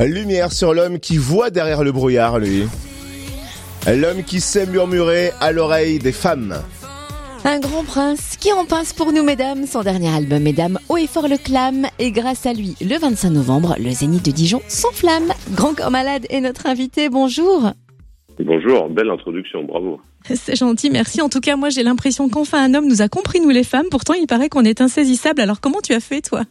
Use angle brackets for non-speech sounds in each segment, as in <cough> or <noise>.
Lumière sur l'homme qui voit derrière le brouillard, lui. L'homme qui sait murmurer à l'oreille des femmes. Un grand prince qui en pince pour nous, mesdames. Son dernier album, Mesdames, haut et fort le clame. Et grâce à lui, le 25 novembre, le Zénith de Dijon s'enflamme. Grand corps malade est notre invité. Bonjour. Bonjour, belle introduction, bravo. <laughs> C'est gentil, merci. En tout cas, moi, j'ai l'impression qu'enfin un homme nous a compris, nous les femmes. Pourtant, il paraît qu'on est insaisissable. Alors, comment tu as fait, toi?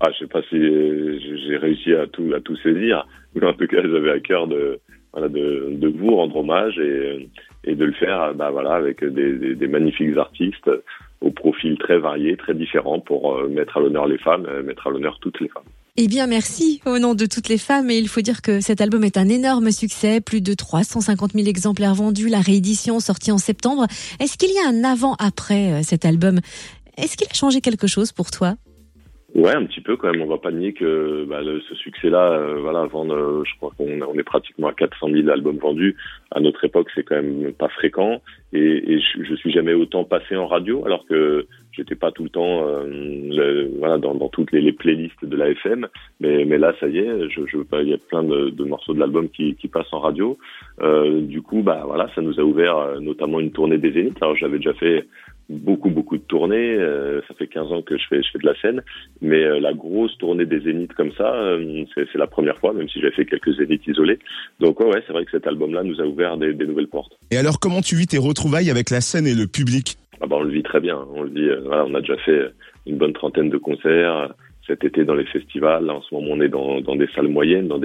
Ah, je sais pas si j'ai réussi à tout, à tout saisir. <laughs> En tout cas, j'avais à cœur de, voilà, de, de, vous rendre hommage et, et de le faire bah, voilà, avec des, des, des, magnifiques artistes au profil très varié, très différent pour euh, mettre à l'honneur les femmes, euh, mettre à l'honneur toutes les femmes. Eh bien, merci au nom de toutes les femmes. Et il faut dire que cet album est un énorme succès. Plus de 350 000 exemplaires vendus. La réédition sortie en septembre. Est-ce qu'il y a un avant-après euh, cet album? Est-ce qu'il a changé quelque chose pour toi? Ouais, un petit peu quand même. On va pas nier que bah, le, ce succès-là, euh, voilà, vendre, euh, je crois qu'on on est pratiquement à 400 000 albums vendus. À notre époque, c'est quand même pas fréquent. Et, et je, je, suis jamais autant passé en radio, alors que j'étais pas tout le temps, euh, voilà, dans, dans toutes les, les, playlists de la FM. Mais, mais là, ça y est, je, je, il y a plein de, de morceaux de l'album qui, qui passent en radio. Euh, du coup, bah voilà, ça nous a ouvert euh, notamment une tournée des Zéniths. Alors j'avais déjà fait beaucoup beaucoup de tournées. Euh, ça fait 15 ans que je fais je fais de la scène, mais euh, la grosse tournée des Zéniths comme ça, euh, c'est la première fois, même si j'ai fait quelques Zéniths isolés. Donc ouais, ouais c'est vrai que cet album-là nous a ouvert des, des, nouvelles portes. Et alors, comment tu vis tes retrouvailles avec la scène et le public? Ah bah, on le vit très bien. On le vit. voilà, on a déjà fait une bonne trentaine de concerts cet été dans les festivals. En ce moment, on est dans, des salles moyennes, dans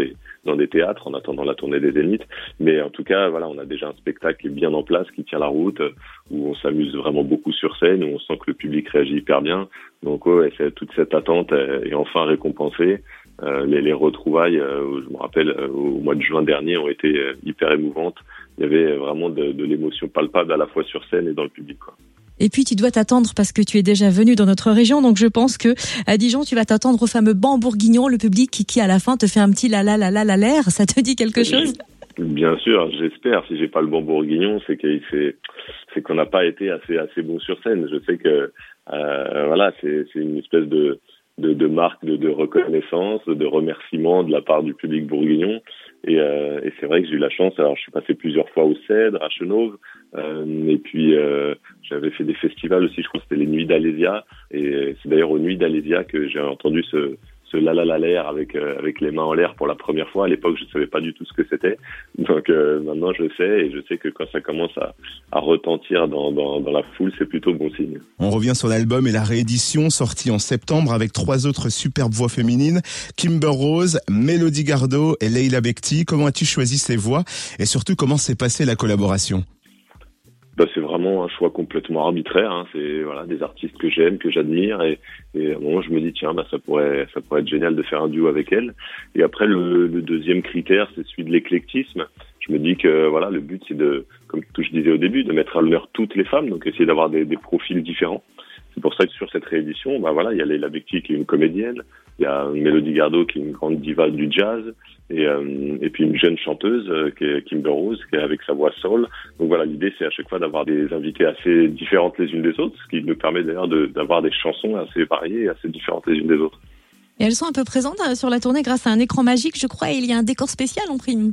des théâtres en attendant la tournée des Zéniths. Mais en tout cas, voilà, on a déjà un spectacle bien en place, qui tient la route, où on s'amuse vraiment beaucoup sur scène, où on sent que le public réagit hyper bien. Donc ouais, toute cette attente est enfin récompensée. Euh, les, les, retrouvailles, euh, je me rappelle, euh, au mois de juin dernier, ont été hyper émouvantes. Il y avait vraiment de, l'émotion palpable à la fois sur scène et dans le public. Et puis tu dois t'attendre parce que tu es déjà venu dans notre région, donc je pense que à Dijon tu vas t'attendre au fameux banc bourguignon, le public qui, qui à la fin te fait un petit la la la la la l'air. Ça te dit quelque chose? Bien sûr, j'espère. Si j'ai pas le banc bourguignon, c'est qu'il c'est c'est qu'on n'a pas été assez assez bon sur scène. Je sais que euh, voilà, c'est c'est une espèce de de, de marque de, de, reconnaissance, de remerciement de la part du public bourguignon. Et, euh, et c'est vrai que j'ai eu la chance. Alors, je suis passé plusieurs fois au Cèdre, à Chenauve, euh, et puis euh, j'avais fait des festivals aussi. Je crois que c'était les Nuits d'Alésia. Et c'est d'ailleurs aux Nuits d'Alésia que j'ai entendu ce, ce la la la l'air avec euh, avec les mains en l'air pour la première fois. À l'époque, je savais pas du tout ce que c'était. Donc euh, maintenant, je sais et je sais que quand ça commence à, à retentir dans, dans, dans la foule, c'est plutôt bon signe. On revient sur l'album et la réédition sortie en septembre avec trois autres superbes voix féminines Kimber Rose, Mélodie Gardot et Leila Bekti. Comment as-tu choisi ces voix? Et surtout comment s'est passée la collaboration? Bah, c'est vraiment un choix complètement arbitraire. Hein. C'est voilà des artistes que j'aime, que j'admire, et, et à un moment je me dis tiens, bah ça pourrait ça pourrait être génial de faire un duo avec elle. Et après le, le deuxième critère, c'est celui de l'éclectisme. Je me dis que voilà le but c'est de, comme je disais au début, de mettre à l'honneur toutes les femmes, donc essayer d'avoir des, des profils différents. C'est pour ça que sur cette réédition, bah voilà, il y a Leila Bekti qui est une comédienne, il y a Mélodie Gardot qui est une grande diva du jazz, et, euh, puis une jeune chanteuse euh, qui est Kimber Rose, qui est avec sa voix soul. Donc voilà, l'idée c'est à chaque fois d'avoir des invités assez différentes les unes des autres, ce qui nous permet d'ailleurs d'avoir des chansons assez variées et assez différentes les unes des autres. Et elles sont un peu présentes euh, sur la tournée grâce à un écran magique, je crois, et il y a un décor spécial en prime.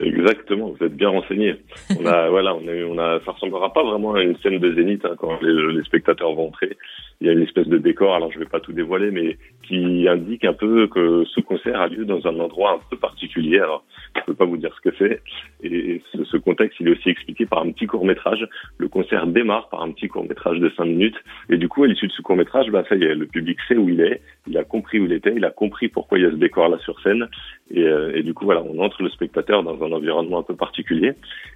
Exactement, vous êtes bien renseigné. On a, <laughs> voilà, on a, on a, ça ressemblera pas vraiment à une scène de zénith hein, quand les, les, spectateurs vont entrer. Il y a une espèce de décor, alors je vais pas tout dévoiler, mais qui indique un peu que ce concert a lieu dans un endroit un peu particulier. Alors, je peux pas vous dire ce que c'est. Et ce, ce, contexte, il est aussi expliqué par un petit court métrage. Le concert démarre par un petit court métrage de cinq minutes, et du coup, à l'issue de ce court métrage, bah ça y est, le public sait où il est, il a compris où il était, il a compris pourquoi il y a ce décor là sur scène, et, euh, et du coup, voilà, on entre le spectateur dans un environnement un peu particulier.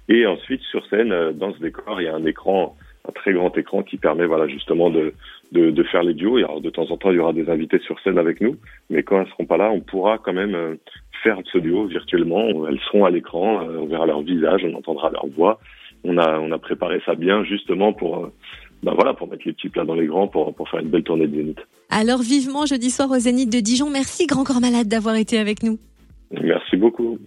Et ensuite, sur scène, dans ce décor, il y a un écran, un très grand écran qui permet, voilà, justement de, de, de faire les duos. Et alors, de temps en temps, il y aura des invités sur scène avec nous, mais quand elles seront pas là, on pourra quand même faire ce duo virtuellement. Elles seront à l'écran, on verra leur visage, on entendra leur voix. On a, on a préparé ça bien, justement, pour, ben voilà, pour mettre les petits plats dans les grands, pour, pour faire une belle tournée de Zénith. Alors, vivement jeudi soir au Zénith de Dijon. Merci, Grand Corps Malade, d'avoir été avec nous. Merci beaucoup.